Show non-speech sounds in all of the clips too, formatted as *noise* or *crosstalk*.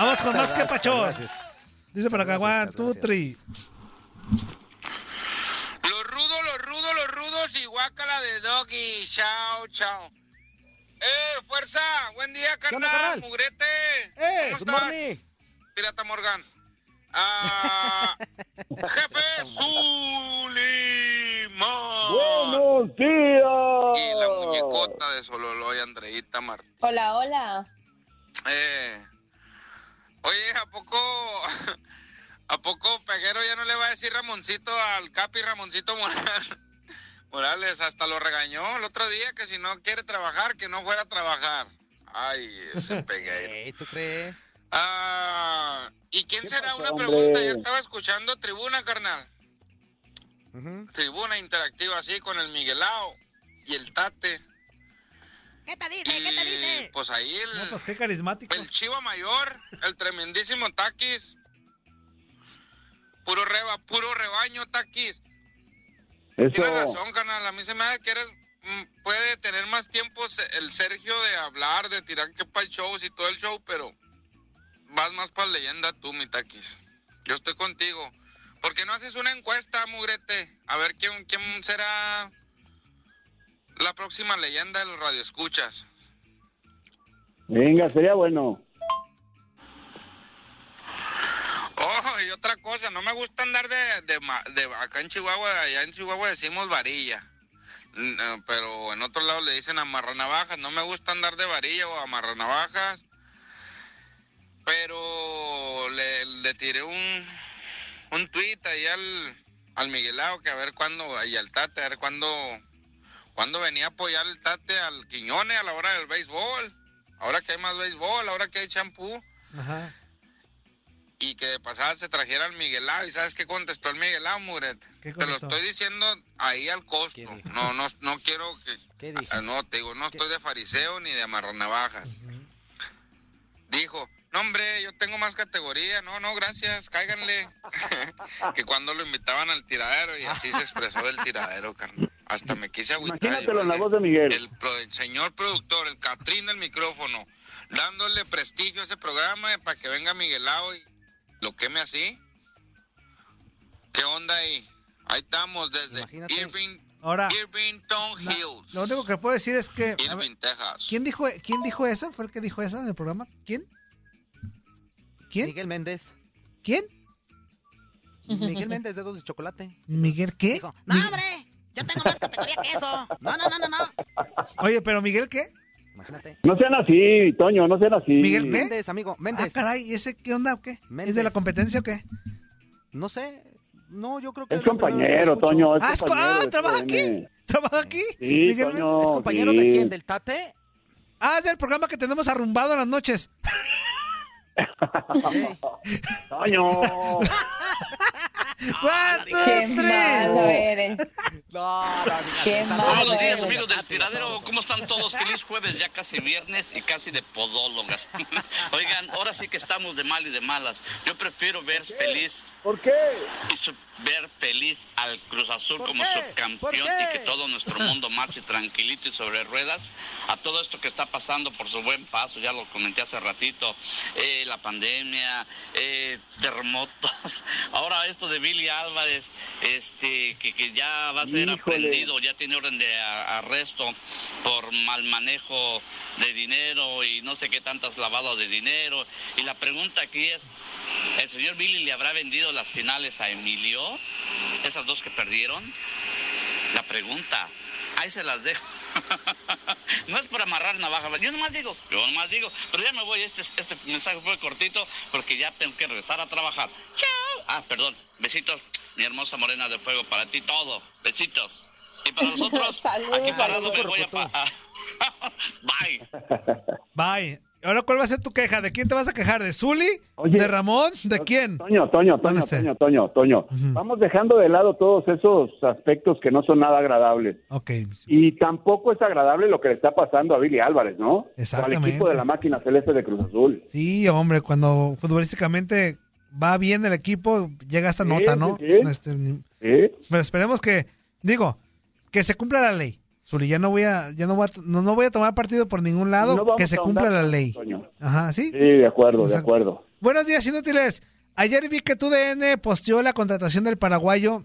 Vamos con más que pachos. Dice para acá, one, two, three. Los rudos, los rudos, los rudos y guácala de doggy. Chao, chao. ¡Eh, fuerza! Buen día, carnal. onda, carnal? Mugrete. ¡Eh, ¿Cómo estás? morning. Pirata Morgan. Ah, *laughs* jefe Zulimán. Buenos días. Y la muñecota de Sololoy, Andreita Martín. Hola, hola. Eh, oye, ¿a poco, a poco Peguero ya no le va a decir Ramoncito al Capi Ramoncito Morales? *laughs* Morales hasta lo regañó el otro día que si no quiere trabajar, que no fuera a trabajar. Ay, ese *laughs* Peguero. ¿Tú crees? Ah, ¿y quién ¿Qué será? pasó, Una hombre? pregunta. Ayer estaba escuchando Tribuna, carnal. Tribuna interactiva así con el Miguelao y el Tate. ¿Qué te dice? Y ¿Qué te dice? pues ahí el, No, pues qué carismático. el Chiva Mayor, el tremendísimo Taquis. Puro reba, puro rebaño, Taquis. Eso. Tienes razón, canal. A mí se me hace que eres, mm, puede tener más tiempo el Sergio de hablar, de tirar que para el show y todo el show, pero vas más para leyenda tú, mi Taquis. Yo estoy contigo. ¿Por qué no haces una encuesta, mugrete? A ver quién, quién será la próxima leyenda de los radioescuchas. Venga, sería bueno. Y otra cosa, no me gusta andar de, de, de- acá en Chihuahua, allá en Chihuahua decimos varilla. Mm, eh, Pero en otro lado le dicen amarranavajas. No me gusta andar de varilla o amarranavajas. Pero le, tiré un, un tuit ahí al, al Miguelao que a ver cuándo, y al Tate, a ver cuándo, cuándo venía a apoyar el Tate al Quiñone a la hora del béisbol. Ahora que hay más béisbol, ahora que hay champú Ajá. Y que de pasada se trajera al Miguelao. ¿Y sabes qué contestó el Miguelao, Muret? ¿Qué Te lo estoy diciendo ahí al costo. No, no, no quiero que... ¿Qué dije? Ah, No, te digo, no estoy de fariseo ni de amarranavajas. Dijo, no hombre, yo tengo más categoría. No, no, gracias, cáiganle. *laughs* que cuando lo invitaban al tiradero y así se expresó del tiradero, carnal. Hasta me quise agüitar. Imagínatelo yo, en la voz de Miguel. El, pro- el señor productor, el Catrín del micrófono, dándole prestigio a ese programa para que venga Miguelao y lo queme así. ¿Qué onda ahí? Ahí estamos desde Imagínate. Irving, Ahora, Irvington la- Hills. lo único que puedo decir es que. a ver, Irving, Texas. ¿quién, dijo, ¿Quién dijo eso? ¿Fue el que dijo eso en el programa? ¿Quién? ¿Quién? Miguel Méndez. ¿Quién? Miguel Méndez, dedos de chocolate. ¿Miguel qué? Dijo, No, hombre. Yo tengo más categoría que eso. No, no, no, no, no. Oye, pero ¿Miguel qué? Imagínate. No sean así, Toño, no sean así. ¿Miguel qué? Méndez, amigo, Ah, Méndez. caray, ¿y ese qué onda o qué? ¿Es de la competencia o qué? No sé, No, yo creo que Es que compañero, escucho. Toño. Es Ah, es co- compañero ah, ¿trabaja TUDN. ¿Trabaja aquí? Sí, Miguel Toño. ¿Es compañero de quién? ¿Del Tate? Ah, es del programa que tenemos arrumbado en las noches. *laughs* Toño. *laughs* Two, Qué three. malo eres. No, Buenos días, amigos del tiradero. ¿Cómo están todos? Feliz jueves, ya casi viernes y casi de podólogas. Oigan, ahora sí que estamos de mal y de malas. Yo prefiero ver feliz ¿Por qué? y su- ver feliz al Cruz Azul ¿Por como qué? subcampeón y que todo nuestro mundo marche tranquilito y sobre ruedas a todo esto que está pasando por su buen paso, ya lo comenté hace ratito, eh, la pandemia, eh, terremotos, ahora esto de Billy Álvarez, este, que, que ya va a ser Híjole. aprendido, ya tiene orden de arresto por mal manejo de dinero y no sé qué tantas lavados de dinero. Y la pregunta aquí es, ¿el señor Billy le habrá vendido las finales a Emilio? Esas dos que perdieron. La pregunta, ahí se las dejo. *laughs* no es por amarrar navaja, yo nomás digo, yo nomás digo, pero ya me voy, este, este mensaje fue cortito porque ya tengo que regresar a trabajar. Chao. Ah, perdón, besitos, mi hermosa morena de fuego, para ti todo, besitos. Y para *laughs* nosotros, Saludos, aquí parado saludos. me voy a... pa- *laughs* Bye. Bye. Ahora, ¿cuál va a ser tu queja? ¿De quién te vas a quejar? ¿De Zuli? Oye. ¿De Ramón? ¿De quién? Toño, Toño, ¿Dónde Toño? Toño, Toño, Toño. Vamos dejando de lado todos esos aspectos que no son nada agradables. Ok. Y tampoco es agradable lo que le está pasando a Billy Álvarez, ¿no? O al Exactamente. equipo de la máquina celeste de Cruz Azul. Sí, hombre, cuando futbolísticamente va bien el equipo, llega esta Sí, nota, ¿no? sí. Este, ¿Sí? pero esperemos que, digo, que se cumpla la ley. Zuli, ya no voy a, ya no voy a, no, no voy a tomar partido por ningún lado, No que se cumpla la ley. Ajá, ¿sí? Sí, de acuerdo, de acuerdo. Buenos días, inútiles. Ayer vi que TUDN posteó la contratación del paraguayo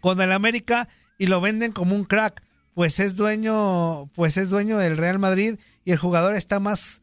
con el América y lo venden como un crack, pues es dueño, pues es dueño del Real Madrid y el jugador está más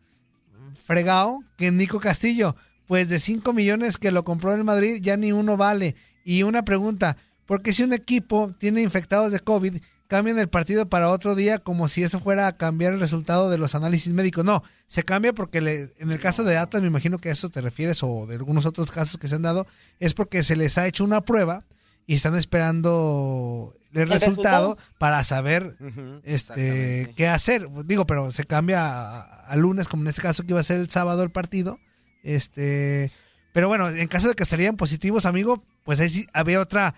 fregado que Nico Castillo, pues de 5 millones que lo compró el Madrid ya ni uno vale. Y una pregunta, ¿por qué si un equipo tiene infectados de COVID cambian el partido para otro día como si eso fuera a cambiar el resultado de los análisis médicos? No, se cambia porque le- en el caso de Atlas, me imagino que a eso te refieres o de algunos otros casos que se han dado, es porque se les ha hecho una prueba y están esperando el, ¿El resultado, resultado? para saber este qué hacer. Digo, pero se cambia a, a lunes, como en este caso que iba a ser el sábado el partido. Este, pero bueno, en caso de que salieran positivos, amigo, pues ahí sí había otra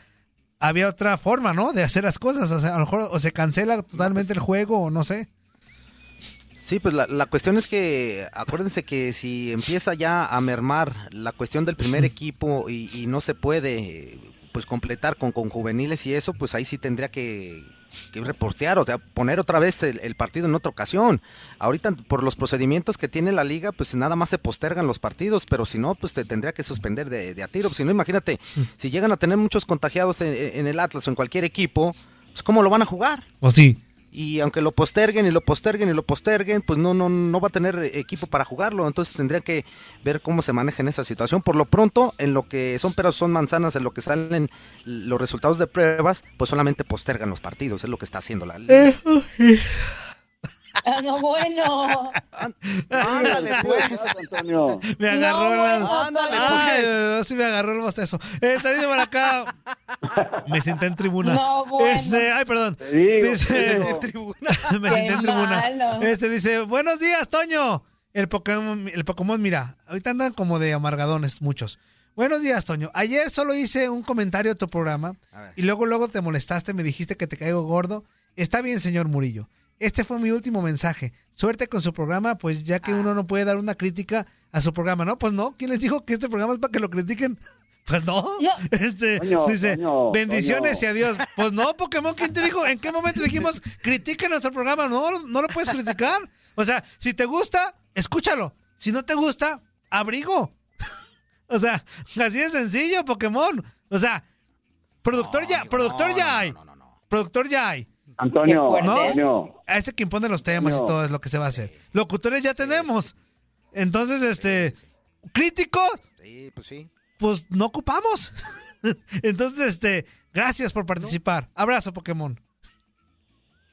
había otra forma, ¿no? De hacer las cosas, o sea, a lo mejor o se cancela totalmente el juego o no sé. Sí, pues la, la cuestión es que acuérdense que si empieza ya a mermar la cuestión del primer equipo y, y no se puede pues completar con, con juveniles y eso, pues ahí sí tendría que, que reportear, o sea, poner otra vez el, el partido en otra ocasión. Ahorita por los procedimientos que tiene la liga, pues nada más se postergan los partidos, pero si no, pues te tendría que suspender de, de a tiro. Si no, imagínate, si llegan a tener muchos contagiados en, en el Atlas o en cualquier equipo, pues ¿cómo lo van a jugar? O sí. Y aunque lo posterguen y lo posterguen y lo posterguen, pues no no no va a tener equipo para jugarlo, entonces tendría que ver cómo se maneja en esa situación. Por lo pronto, en lo que son peras son manzanas, en lo que salen los resultados de pruebas, pues solamente postergan los partidos, es lo que está haciendo la liga. Ah, no, bueno. Ándale, pues. Antonio. Me agarró no, bueno, Ándale, Ay, sí me agarró el bostezo. Está dice por acá. Me senté en tribuna. No, bueno. Este, ay, perdón. Digo, Dice, te digo. *laughs* me Qué senté en tribuna. malo. Este dice, buenos días, Toño. El Pokémon, el Pokémon, mira, ahorita andan como de amargadones muchos. Buenos días, Toño. Ayer solo hice un comentario a tu programa A y luego luego te molestaste, me dijiste que te caigo gordo. Está bien, señor Murillo. Este fue mi último mensaje. Suerte con su programa, pues ya que uno no puede dar una crítica a su programa, ¿no? Pues no. ¿Quién les dijo que este programa es para que lo critiquen? *laughs* Pues no. No. Este, dice, bendiciones y adiós. Pues no, Pokémon, ¿quién te dijo? ¿En qué momento dijimos critique nuestro programa? No, no lo puedes criticar. O sea, si te gusta, escúchalo. Si no te gusta, abrigo. *laughs* O sea, así de sencillo, Pokémon. O sea, productor ya, No, productor no, ya no, hay. no, no, no. Productor ya hay. Antonio. Antonio. A este quien pone los temas y No. todo es lo que se va a hacer. Locutores ya tenemos. Entonces, este, críticos, Sí, pues sí. pues no ocupamos. *laughs* Entonces, este, gracias por participar. Abrazo, Pokémon.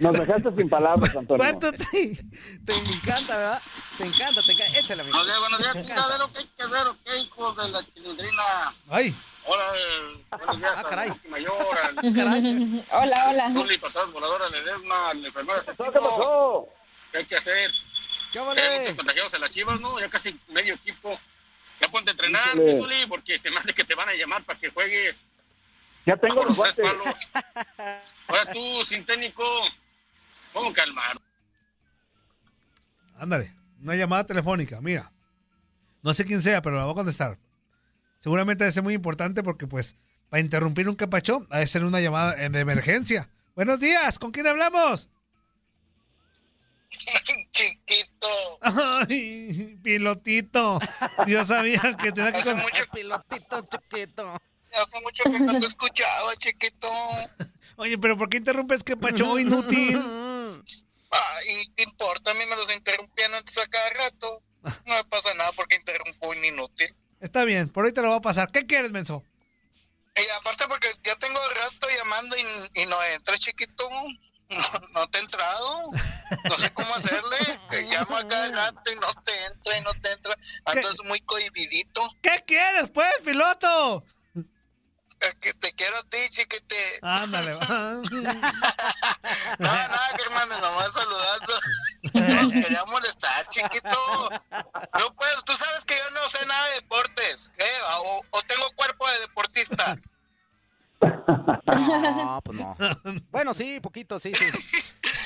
Nos dejaste sin palabras, Antonio. ¿Cuánto te... Te encanta, ¿verdad? Te encanta, te encanta. Échale, amigo. Buenos días, buenos días, chingadero, ¿qué hay que hacer? o ¿Qué hijos de la chilindrina? Ay, Hola, buenos días, Ah, caray. Mayor, al *laughs* Hola, hola. Zuli, patadas voladoras, le Ledesma, al enfermero ¿Qué pasó? ¿Qué hay que hacer? ¿Qué Hay vale? muchos contagiados en las chivas, ¿no? Ya casi medio equipo. Ya ponte a entrenar, Zuli, porque se me hace que te van a llamar para que juegues Ya tengo los guantes. *laughs* Ahora tú, sin técnico, ¿cómo calmar? ándale. Una llamada telefónica, mira. No sé quién sea, pero la voy a contestar. Seguramente debe ser muy importante porque, pues, para interrumpir un capacho, ha de ser una llamada de emergencia. Buenos días, ¿con quién hablamos? *laughs* Chiquito. Ay, pilotito. Yo sabía que tenía que... Hace mucho, Pilotito chiquito. hace mucho que no te escuchaba, chiquito. Oye, pero ¿por qué interrumpes que pacho *laughs* inútil? Ay, ¿qué importa? A mí me los interrumpían antes a cada rato. No me pasa nada porque interrumpo un inútil. Está bien, por ahí te lo voy a pasar. ¿Qué quieres, menso? Y aparte porque ya tengo rato llamando y, y no entra, chiquito. No, no te he entrado. No sé cómo hacerle. Que llamo a cada rato y no te entra y no te entra. Entonces muy cohibidito. ¿Qué quieres, pues, piloto? Que te quiero a ti, chiquite. Ándale, va. *laughs* No, nada, hermano, nomás saludando. *laughs* Nos quería molestar, chiquito. No puedo, tú sabes que yo no sé nada de deportes, ¿eh? O, o tengo cuerpo de deportista. *laughs* No, pues no. Bueno, sí, poquito, sí, sí.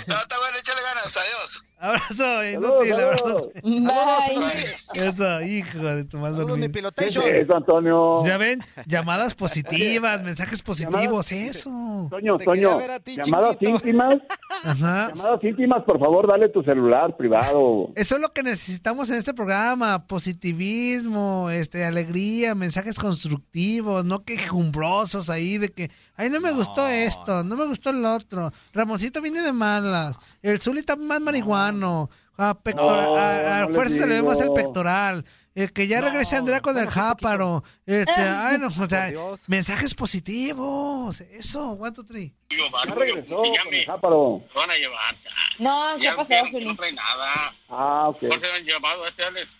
No, está bueno, échale ganas, adiós. Abrazo, inútil, abrazo. Bye. Eso, hijo de tu mal dormir. ¿Qué es Antonio? Ya ven, llamadas positivas, *laughs* mensajes positivos, eso. Toño, Te Toño, quería ver a ti, llamadas chiquito. íntimas, Ajá. llamadas íntimas, por favor, dale tu celular privado. Eso es lo que necesitamos en este programa, positivismo, este, alegría, mensajes constructivos, no quejumbrosos ahí de que, ay, no me gustó esto, no me gustó el otro, Ramoncito viene de malas, el Zuli está más marihuano, a, pectora- No, a- a no fuerza se le ve más el pectoral, eh, que ya regrese Andrea con el jáparo, este, ay, no, o sea, mensajes positivos, eso, one, two, three. Ya regresó con ya el jáparo. lo van a llevar. No, ¿qué Ya pasó, vieron que Zuli? No trae nada. Ah, ok. ¿Cuál se lo han llevado? Ese Alex,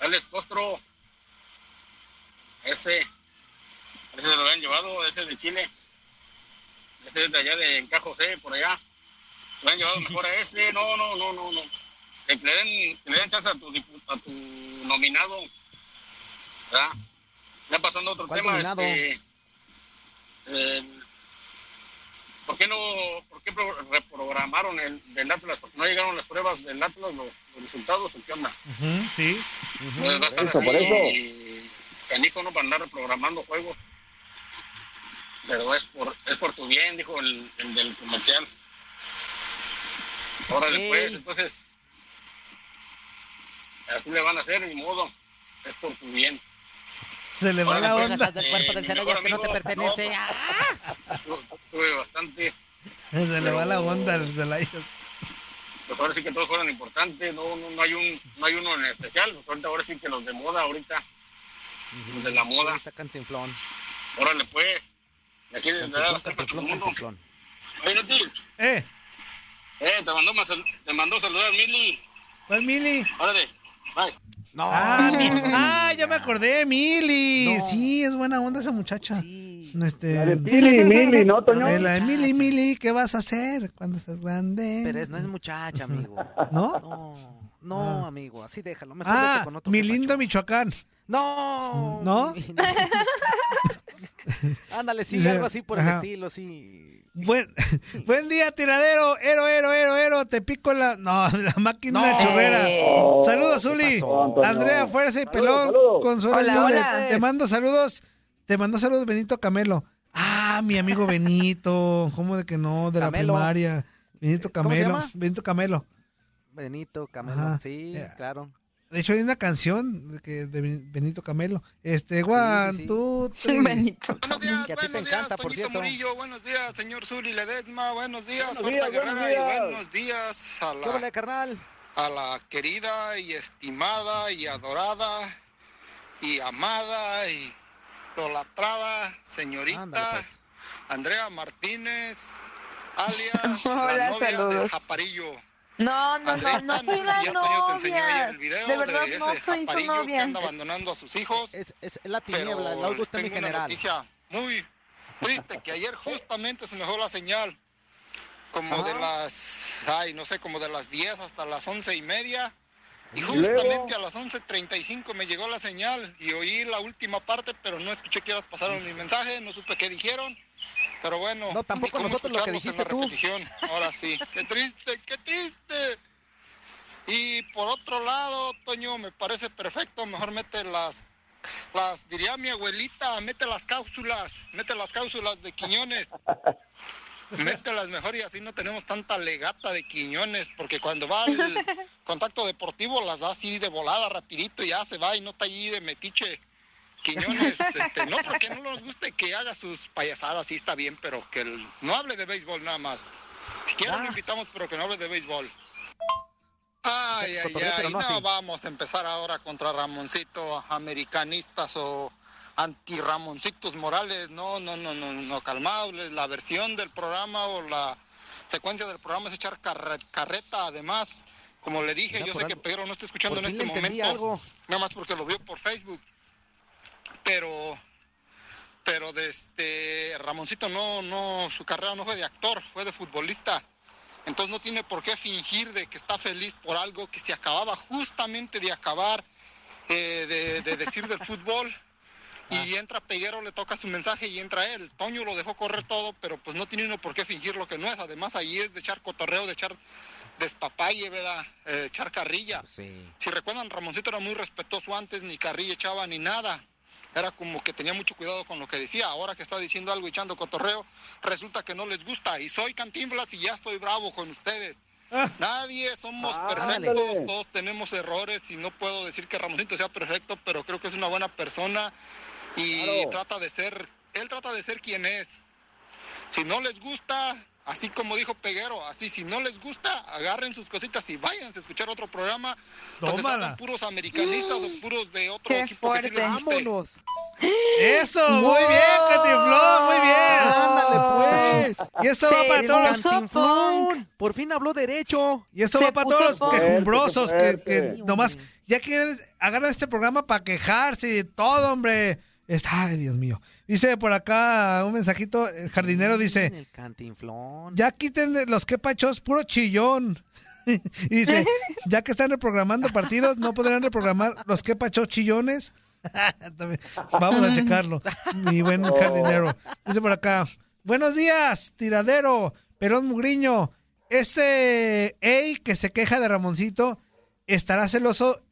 Alex Costro. Ese. Ese se lo habían llevado, ese de Chile. Ese es de allá de Encajo José, por allá. Lo han llevado mejor a ese. No, no, no, no, no. Que le den, que le den chance a tu, dipu- a tu nominado. ¿Verdad? Ya pasando a otro ¿Cuál tema, nominado? este. el- ¿Por qué no, por qué pro- reprogramaron el del Atlas? Porque no llegaron las pruebas del Atlas, los, los resultados, ¿o qué onda? Ujú, sí. Pues va a estar eso, así, por eso. y Canijo no para andar reprogramando juegos. Pero es por, es por tu bien, dijo el, el del comercial. Órale, Ok. pues, entonces. Así le van a hacer, ni modo. Es por tu bien. Se le va la pues, onda. del cuerpo del Celaya mejor que no te pertenece. pues, *laughs* Ah. estuve- Tuve bastante. Se le va la onda al Celaya. Pues ahora sí que todos fueron importantes. No, no, no, hay, un, no hay uno en especial. Pues ahorita, ahora sí que los de moda, ahorita. Los de la moda. Está cantinflón. Órale, pues. De aquí desde Cantinflón, la para todo cantinflón, el mundo. cantinflón. Oye, Noti, Eh, eh, te mandó, te mandó saludar Mili. ¿cuál Mili? Órale, bye. No. Ah, mi- ah, ya me acordé, Mili. No. Sí, es buena onda esa muchacha. Sí. Este, La de Pili, Mili, ¿no, Toño? eh, la de Mili, Mili, ¿qué vas a hacer cuando seas grande? Pero es- no es muchacha, amigo. *laughs* ¿No? No, no, amigo, así déjalo. Mejor Ah, con otro mi lindo. Michoacán. No. ¿No? *laughs* *laughs* Ándale, sí, algo así por el ajá. estilo, sí. Buen, *laughs* buen día, tiradero. Ero, ero, ero, ero. Te pico la. No, *laughs* la máquina No. chorrera. Eh, Saludos, ¿qué Zuli. pasó, Antonio? Andrea Fuerza y Pelón. saludos. Con Suárez Hola, Lule. hola. Te mando saludos. Te mando saludos, Benito Camelo. Ah, mi amigo Benito. ¿Cómo de que no? De la primaria. Benito ¿Cómo se Camelo. llama? Benito Camelo. Benito, Camelo, Ajá. sí, Eh, claro. De hecho, hay una canción de, que, de Ben- Benito Camelo. Este, one, sí. *laughs* three. Benito. Buenos días, Que a ti te buenos encanta, días, por Toñito cierto. Murillo. Buenos días, señor Zuli Ledesma. Buenos días, Buenos Fuerza días, buenos Guerrera. Y buenos días a ¿Qué la, carnal? a la querida y estimada y adorada y amada y idolatrada señorita Ándale, pues. Andrea Martínez, *laughs* alias Hola, la novia del saludos. Japarillo. No, no, no, Andreita, no soy sé la ya novia. el video De verdad, de no soy su japarillo que novia. anda abandonando a sus hijos. Es, es la tiniebla, la les gusta mi tengo una general. noticia muy triste, que ayer justamente se me fue la señal, como de Ajá. las, ay, no sé, como de las 10 hasta las once y media, y justamente a las 11.35 me llegó la señal y oí la última parte, pero no escuché que horas pasaron mi mensaje, no supe qué dijeron, pero bueno, No, tampoco ni cómo nosotros lo que escucharlos en la dijiste tú. repetición, ahora sí, *laughs* qué triste, qué triste. Y por otro lado, Toño, me parece perfecto, mejor mete las las diría mi abuelita, mete las cápsulas, mete las cápsulas de Quiñones. Mételas mejor y así no tenemos tanta legata de Quiñones, porque cuando va al *laughs* contacto deportivo las da así de volada rapidito y ya se va y no está allí de metiche. Quiñones, *laughs* este, no porque no nos guste que haga sus payasadas, sí está bien, pero que el- no hable de béisbol nada más. Si quiere lo Ah. invitamos, pero que no hable de béisbol. Ay, ay, ay, no vamos a empezar ahora contra Ramoncito, americanistas o anti-Ramoncitos Morales. No, no, no, no, no, calmados. La versión del programa o la secuencia del programa es echar carre- carreta. Además, como le dije, yo sé que Pedro no está escuchando en este momento. algo. Nada más porque lo vio por Facebook. Pero, pero de este, Ramoncito no, no, su carrera no fue de actor, fue de futbolista. Entonces no tiene por qué fingir de que está feliz por algo que se acababa justamente de acabar eh, de, de decir del fútbol. Y entra Peguero, le toca su mensaje y entra él. Toño lo dejó correr todo, pero pues no tiene uno por qué fingir lo que no es. Además ahí es de echar cotorreo, de echar despapalle, ¿verdad? Eh, echar carrilla. Sí. Si recuerdan, Ramoncito era muy respetuoso antes, ni carrilla echaba ni nada. Era como que tenía mucho cuidado con lo que decía. Ahora que está diciendo algo echando cotorreo, resulta que no les gusta. Y soy cantinflas y ya estoy bravo con ustedes. Nadie somos Ah, perfectos, ándale. todos tenemos errores y no puedo decir que Ramoncito sea perfecto, pero creo que es una buena persona y Claro. trata de ser, él trata de ser quien es. Si no les gusta, así como dijo Peguero, así si no les gusta, agarren sus cositas y váyanse a escuchar otro programa donde Tómala. salgan puros americanistas o puros de otro Qué equipo que sí les fuerte. guste. Vámonos. Eso, muy bien, Cantinflón, muy bien. Ándale, pues. Y esto va para todos los. Por fin habló derecho. Y esto Se va para todos los quejumbrosos que, nomás ya quieren agarrar este programa para quejarse y todo, hombre. Está, ay, Dios mío. Dice por acá un mensajito, el jardinero dice, El cantinflón. ya quiten los quepachos, puro chillón. *laughs* y dice, ya que están reprogramando partidos, ¿no podrán reprogramar los quepachos chillones? *laughs* También, Vamos a checarlo, mi buen jardinero. Dice por acá, buenos días, tiradero, Perón Mugriño. Este Ey que se queja de Ramoncito, ¿estará celoso?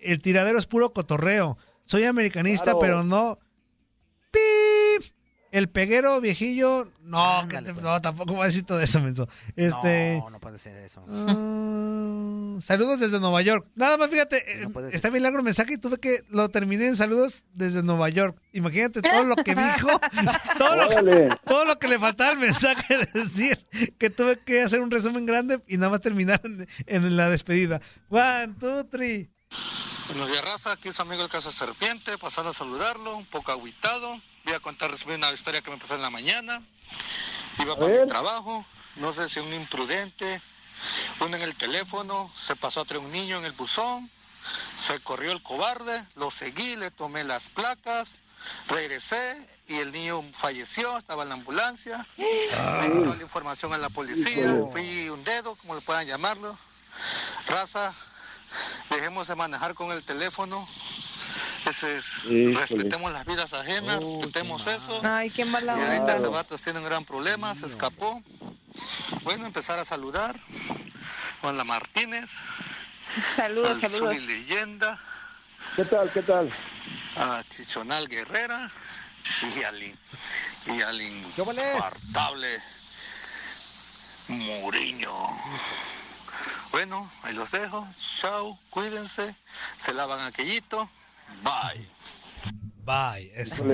El tiradero es puro cotorreo. Soy americanista, Claro. pero no. ¡Pip! El peguero viejillo, no, Ándale, que te- pues. no, tampoco voy a decir todo eso, menso. Este, No, no puede ser eso. ah, saludos desde Nueva York. Nada más, fíjate, No está bien largo el mensaje y tuve que lo terminé en saludos desde Nueva York. Imagínate todo lo que dijo, *laughs* todo lo, Órale. todo lo que le faltaba al mensaje de decir que tuve que hacer un resumen grande y nada más terminar en, en la despedida. One, two, three. Buenos días, raza. Aquí es amigo el Caso Serpiente, pasando a saludarlo, un poco agüitado. Voy a contar una historia que me pasó en la mañana. Iba para mi trabajo, no sé si un imprudente, uno en el teléfono, se pasó a traer un niño en el buzón, se corrió el cobarde, lo seguí, le tomé las placas, regresé y el niño falleció, estaba en la ambulancia. Me di toda la información a la policía, fui un dedo, como le puedan llamarlo. Raza, dejemos de manejar con el teléfono. Ese es, Híjole. respetemos las vidas ajenas, respetemos eso. Ay, qué mala Y ahorita ese vato tiene un gran problema, se escapó. Bueno, empezar a saludar. Juan La Martínez, Saludos, al saludos. Zuli Leyenda, ¿Qué tal? ¿Qué tal? a Chichonal Guerrera y al, y al infartable Muriño. Bueno, ahí los dejo. Chao, cuídense. Se lavan aquellito. Bye. Bye. Eso.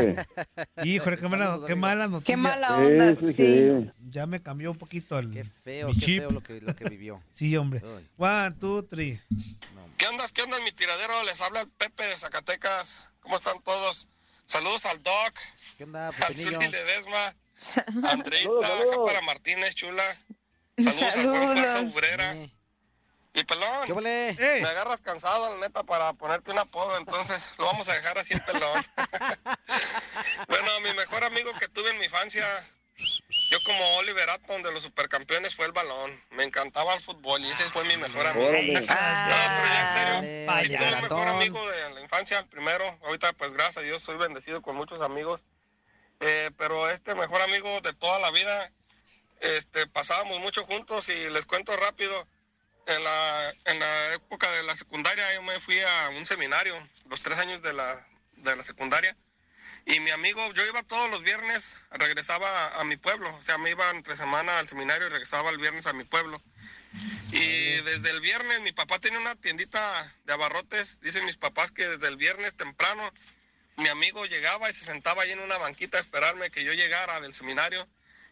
Híjole. *laughs* Qué mala, qué mala noticia. Qué mala onda, Sí. Ya me cambió un poquito el Qué feo, mi qué chip. feo lo que, lo que vivió. *laughs* Sí, hombre. Uy. One, two, three. ¿Qué onda? ¿Qué onda, mi tiradero? Les habla el Pepe de Zacatecas. ¿Cómo están todos? Saludos al Doc, ¿Qué onda, al? Zuli Ledesma, a Andreita, Saludos, saludos. para Martínez, chula. Saludos, al buen Fuerza Saludos. Obrera. Sí. Y pelón, ¿Qué vale? ¡Ey! me agarras cansado, la neta, para ponerte un apodo, entonces lo vamos a dejar así el pelón. *laughs* bueno, mi mejor amigo que tuve en mi infancia, yo como Oliver Atom de los supercampeones fue el balón. Me encantaba el fútbol y ese fue mi mejor amigo. No, pero ya en serio, Sí, Vaya, tuve un mejor amigo de la infancia, el primero. Ahorita, pues gracias a Dios, soy bendecido con muchos amigos. Eh, pero este mejor amigo de toda la vida, este, pasábamos mucho juntos y les cuento rápido. En la, en la época de la secundaria, yo me fui a un seminario, los tres años de la, de la secundaria. Y mi amigo, yo iba todos los viernes, regresaba a, a mi pueblo. O sea, me iba entre semana al seminario y regresaba el viernes a mi pueblo. Y desde el viernes, mi papá tenía una tiendita de abarrotes. Dicen mis papás que desde el viernes temprano, mi amigo llegaba y se sentaba ahí en una banquita a esperarme que yo llegara del seminario.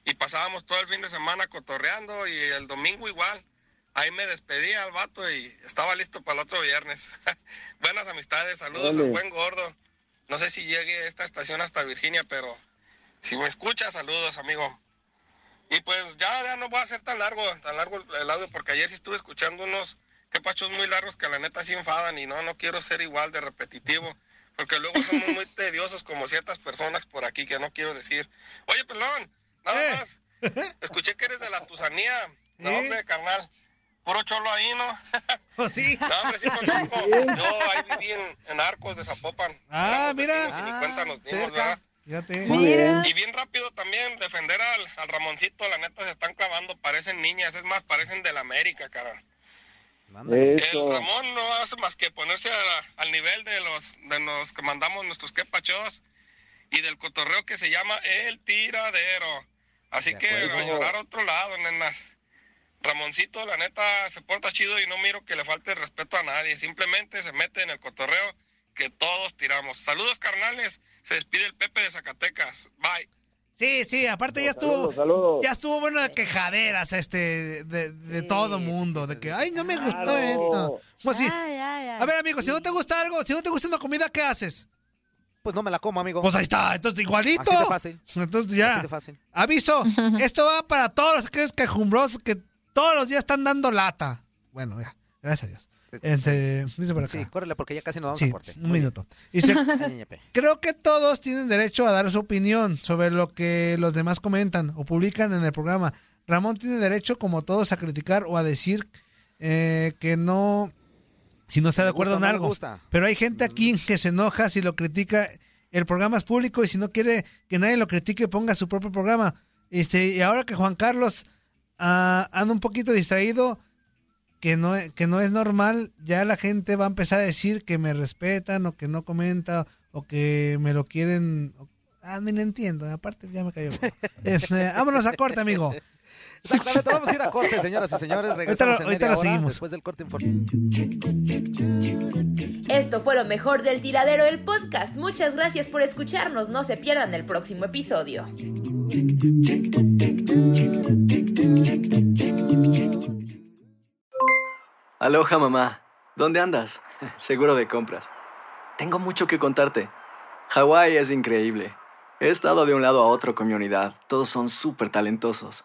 Y pasábamos todo el fin de semana cotorreando y el domingo igual. Ahí me despedía al vato y estaba listo para el otro viernes. *laughs* Buenas amistades, saludos al buen gordo. No sé si llegue esta estación hasta Virginia, pero si me escucha, saludos, amigo. Y pues ya, ya no voy a hacer tan largo, tan largo el- audio, porque ayer sí estuve escuchando unos quepachos muy largos que la neta sí enfadan y no, no quiero ser igual de repetitivo, porque luego somos muy *laughs* tediosos como ciertas personas por aquí que no quiero decir. Oye, pelón, nada Eh. más. *laughs* Escuché que eres de la Tusanía. No, hombre, carnal. Puro cholo ahí, ¿no? *laughs* Oh, sí. No, hombre, sí conozco. *laughs* Yo ahí viví en, en Arcos de Zapopan. Ah, Éramos mira. vecinos y ni cuenta nos dimos. Fíjate. Bien. Y bien rápido también defender al, al Ramoncito, la neta se están clavando, parecen niñas, es más, parecen del América, cara. El. Ramón no hace más que ponerse a- al nivel de los, de los que mandamos nuestros quepachos y del cotorreo que se llama El Tiradero. Así De que acuerdo. a llorar a otro lado, nenas. Ramoncito, la neta, se porta chido y no miro que le falte el respeto a nadie. Simplemente se mete en el cotorreo que todos tiramos. Saludos, carnales. Se despide el Pepe de Zacatecas. Bye. Sí, sí, aparte ya estuvo, Saludos, saludos. ya estuvo bueno de quejaderas este de, de Sí, todo mundo, de que ay no me gustó Claro. esto. Pues sí. Ay, ay, ay. A ver, amigo, si no te gusta algo, si no te gusta una comida, ¿qué haces? Pues no me la como, amigo. Pues ahí está, entonces igualito. Así de fácil. Entonces Así ya. de fácil. Aviso, *laughs* esto va para todos aquellos quejumbrosos que todos los días están dando lata. Bueno, ya, gracias a Dios. Este, dice por acá. Sí, córrele porque ya casi nos vamos Sí, a corte. un minuto. Dice, *laughs* Ay, ñepe. Creo que todos tienen derecho a dar su opinión sobre lo que los demás comentan o publican en el programa. Ramón tiene derecho, como todos, a criticar o a decir eh, que no, si no está de acuerdo gusta en algo. Pero hay gente aquí que se enoja si lo critica. El programa es público y si no quiere que nadie lo critique, ponga su propio programa. Este, y ahora que Juan Carlos ah, anda un poquito distraído, que no, que no es normal, ya la gente va a empezar a decir que me respetan o que no comenta o que me lo quieren. o- Ah, ni le entiendo, aparte ya me cayó. *laughs* Este, vámonos a corte, amigo. Exactamente, vamos a ir a corte, señoras y señores. Regresamos lo- en ahorita media hora. Después del corte. Esto fue lo mejor del tiradero del podcast. Muchas gracias por escucharnos. No se pierdan el próximo episodio. Aloha mamá, ¿dónde andas? *laughs* Seguro de compras. Tengo mucho que contarte. Hawái es increíble. He estado de un lado a otro con mi unidad. Todos son súper talentosos.